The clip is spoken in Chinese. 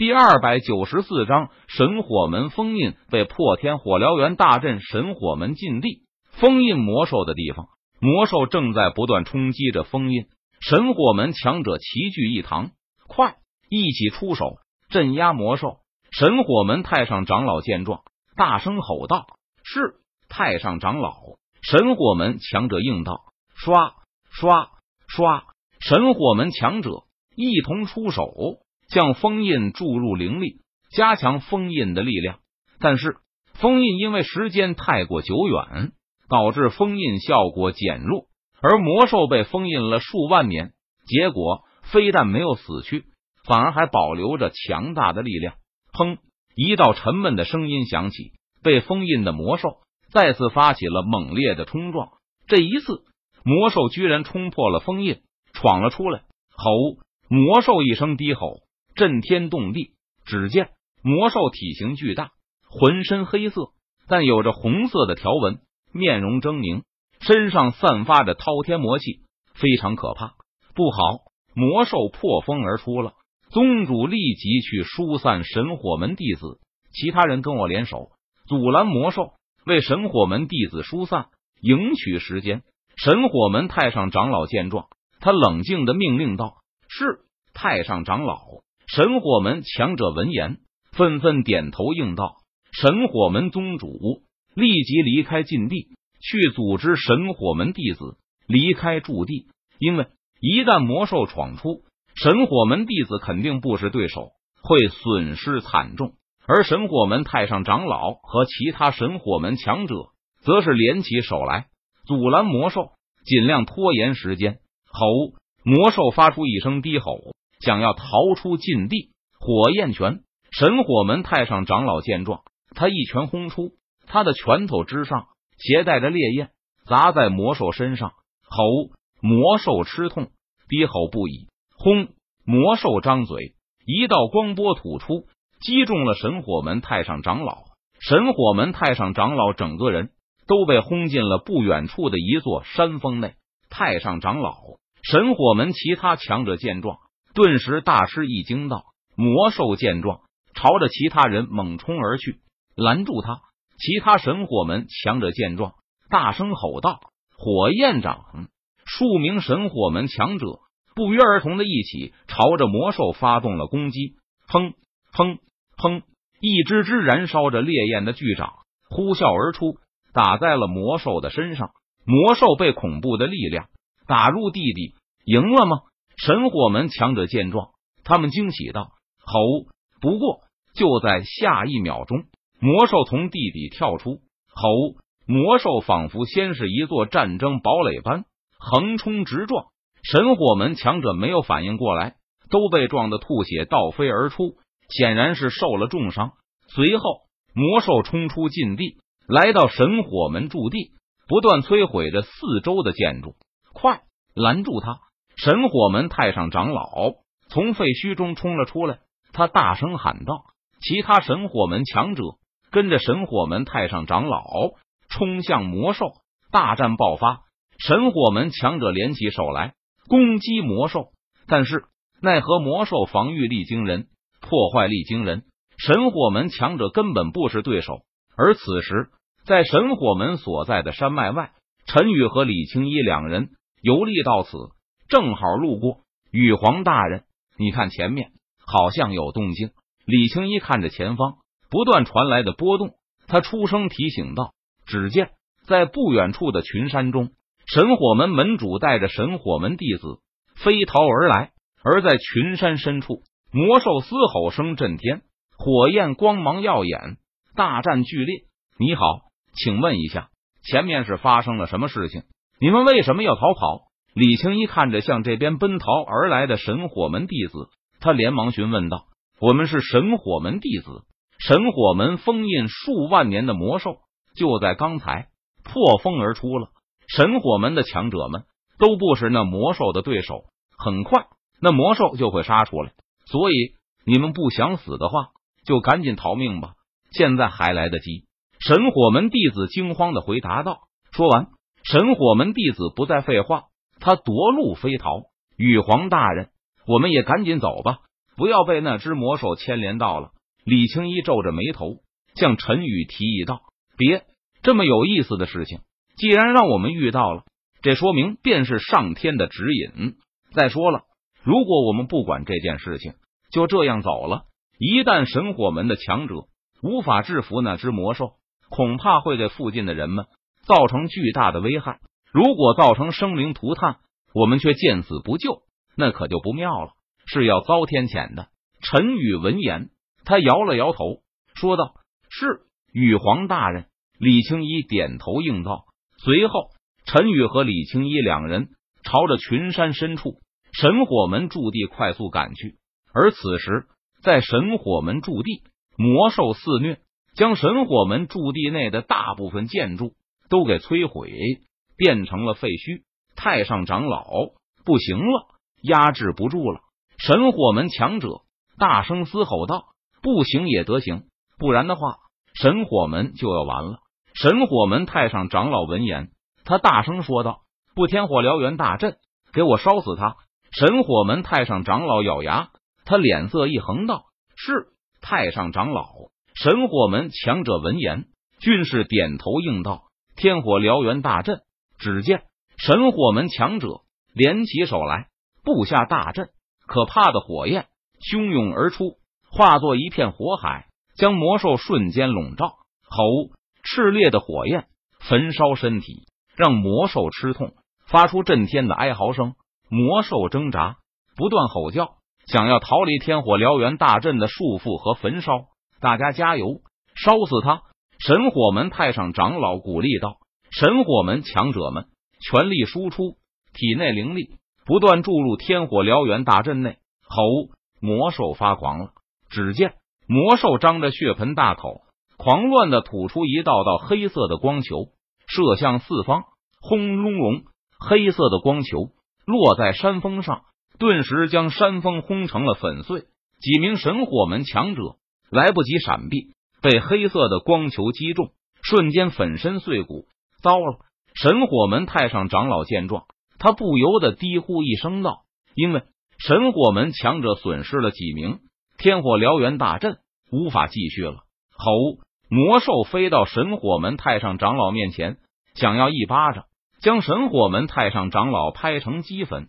第二百九十四章神火门封印被破天火燎原大阵神火门禁地封印魔兽的地方，魔兽正在不断冲击着封印神火门，强者齐聚一堂，快一起出手镇压魔兽！神火门太上长老见状，大声吼道：“是太上长老！”神火门强者应道：“刷刷刷！”神火门强者一同出手。将封印注入灵力，加强封印的力量。但是封印因为时间太过久远，导致封印效果减弱。而魔兽被封印了数万年，结果非但没有死去，反而还保留着强大的力量。砰！一道沉闷的声音响起，被封印的魔兽再次发起了猛烈的冲撞。这一次，魔兽居然冲破了封印，闯了出来。吼！魔兽一声低吼。震天动地，只见魔兽体型巨大，浑身黑色，但有着红色的条纹，面容狰狞，身上散发着滔天魔气，非常可怕。不好！魔兽破风而出了，宗主立即去疏散神火门弟子，其他人跟我联手阻拦魔兽，为神火门弟子疏散，赢取时间。神火门太上长老见状，他冷静的命令道：“是太上长老。”神火门强者闻言，纷纷点头应道：“神火门宗主立即离开禁地，去组织神火门弟子离开驻地。因为一旦魔兽闯出，神火门弟子肯定不是对手，会损失惨重。而神火门太上长老和其他神火门强者，则是联起手来阻拦魔兽，尽量拖延时间。”吼！魔兽发出一声低吼。想要逃出禁地，火焰拳神火门太上长老见状，他一拳轰出，他的拳头之上携带着烈焰，砸在魔兽身上。吼！魔兽吃痛，低吼不已。轰！魔兽张嘴，一道光波吐出，击中了神火门太上长老。神火门太上长老整个人都被轰进了不远处的一座山峰内。太上长老，神火门其他强者见状。顿时大吃一惊，道：“魔兽见状，朝着其他人猛冲而去，拦住他。”其他神火门强者见状，大声吼道：“火焰掌！”数名神火门强者不约而同的一起朝着魔兽发动了攻击。砰砰砰！一只只燃烧着烈焰的巨掌呼啸而出，打在了魔兽的身上。魔兽被恐怖的力量打入地底，赢了吗？神火门强者见状，他们惊喜道：“吼！”不过就在下一秒钟，魔兽从地底跳出，吼！魔兽仿佛先是一座战争堡垒般横冲直撞，神火门强者没有反应过来，都被撞得吐血倒飞而出，显然是受了重伤。随后，魔兽冲出禁地，来到神火门驻地，不断摧毁着四周的建筑。快拦住他！神火门太上长老从废墟中冲了出来，他大声喊道：“其他神火门强者跟着神火门太上长老冲向魔兽，大战爆发。神火门强者联起手来攻击魔兽，但是奈何魔兽防御力惊人，破坏力惊人，神火门强者根本不是对手。而此时，在神火门所在的山脉外，陈宇和李青衣两人游历到此。正好路过，羽皇大人，你看前面好像有动静。李青一看着前方不断传来的波动，他出声提醒道：“只见在不远处的群山中，神火门门主带着神火门弟子飞逃而来。而在群山深处，魔兽嘶吼声震天，火焰光芒耀眼，大战剧烈。你好，请问一下，前面是发生了什么事情？你们为什么要逃跑？”李青一看着向这边奔逃而来的神火门弟子，他连忙询问道：“我们是神火门弟子，神火门封印数万年的魔兽就在刚才破风而出了。神火门的强者们都不是那魔兽的对手，很快那魔兽就会杀出来。所以你们不想死的话，就赶紧逃命吧，现在还来得及。”神火门弟子惊慌的回答道。说完，神火门弟子不再废话。他夺路飞逃，羽皇大人，我们也赶紧走吧，不要被那只魔兽牵连到了。李青一皱着眉头，向陈宇提议道：“别这么有意思的事情，既然让我们遇到了，这说明便是上天的指引。再说了，如果我们不管这件事情，就这样走了，一旦神火门的强者无法制服那只魔兽，恐怕会给附近的人们造成巨大的危害。如果造成生灵涂炭，我们却见死不救，那可就不妙了，是要遭天谴的。”陈宇闻言。他摇了摇头，说道：“是羽皇大人。”李青衣点头应道。随后，陈宇和李青衣两人朝着群山深处神火门驻地快速赶去。而此时，在神火门驻地，魔兽肆虐，将神火门驻地内的大部分建筑都给摧毁，变成了废墟。太上长老不行了，压制不住了！神火门强者大声嘶吼道。不行也得行，不然的话，神火门就要完了。神火门太上长老闻言，他大声说道：“不天火燎原大阵，给我烧死他！”神火门太上长老咬牙，他脸色一横道：“是太上长老。”神火门强者闻言，均是点头应道：“天火燎原大阵！”只见神火门强者连起手来，布下大阵，可怕的火焰汹涌而出。化作一片火海，将魔兽瞬间笼罩。吼！炽烈的火焰焚烧身体，让魔兽吃痛，发出震天的哀嚎声。魔兽挣扎，不断吼叫，想要逃离天火燎原大阵的束缚和焚烧。大家加油，烧死他！神火门太上长老鼓励道：“神火门强者们，全力输出体内灵力，不断注入天火燎原大阵内。”吼！魔兽发狂了。只见魔兽张着血盆大口，狂乱的吐出一道道黑色的光球，射向四方。轰隆隆，黑色的光球落在山峰上，顿时将山峰轰成了粉碎。几名神火门强者来不及闪避，被黑色的光球击中，瞬间粉身碎骨。糟了！神火门太上长老见状，他不由得低呼一声道：“因为神火门强者损失了几名。”天火燎原大阵无法继续了！吼！魔兽飞到神火门太上长老面前，想要一巴掌将神火门太上长老拍成齑粉。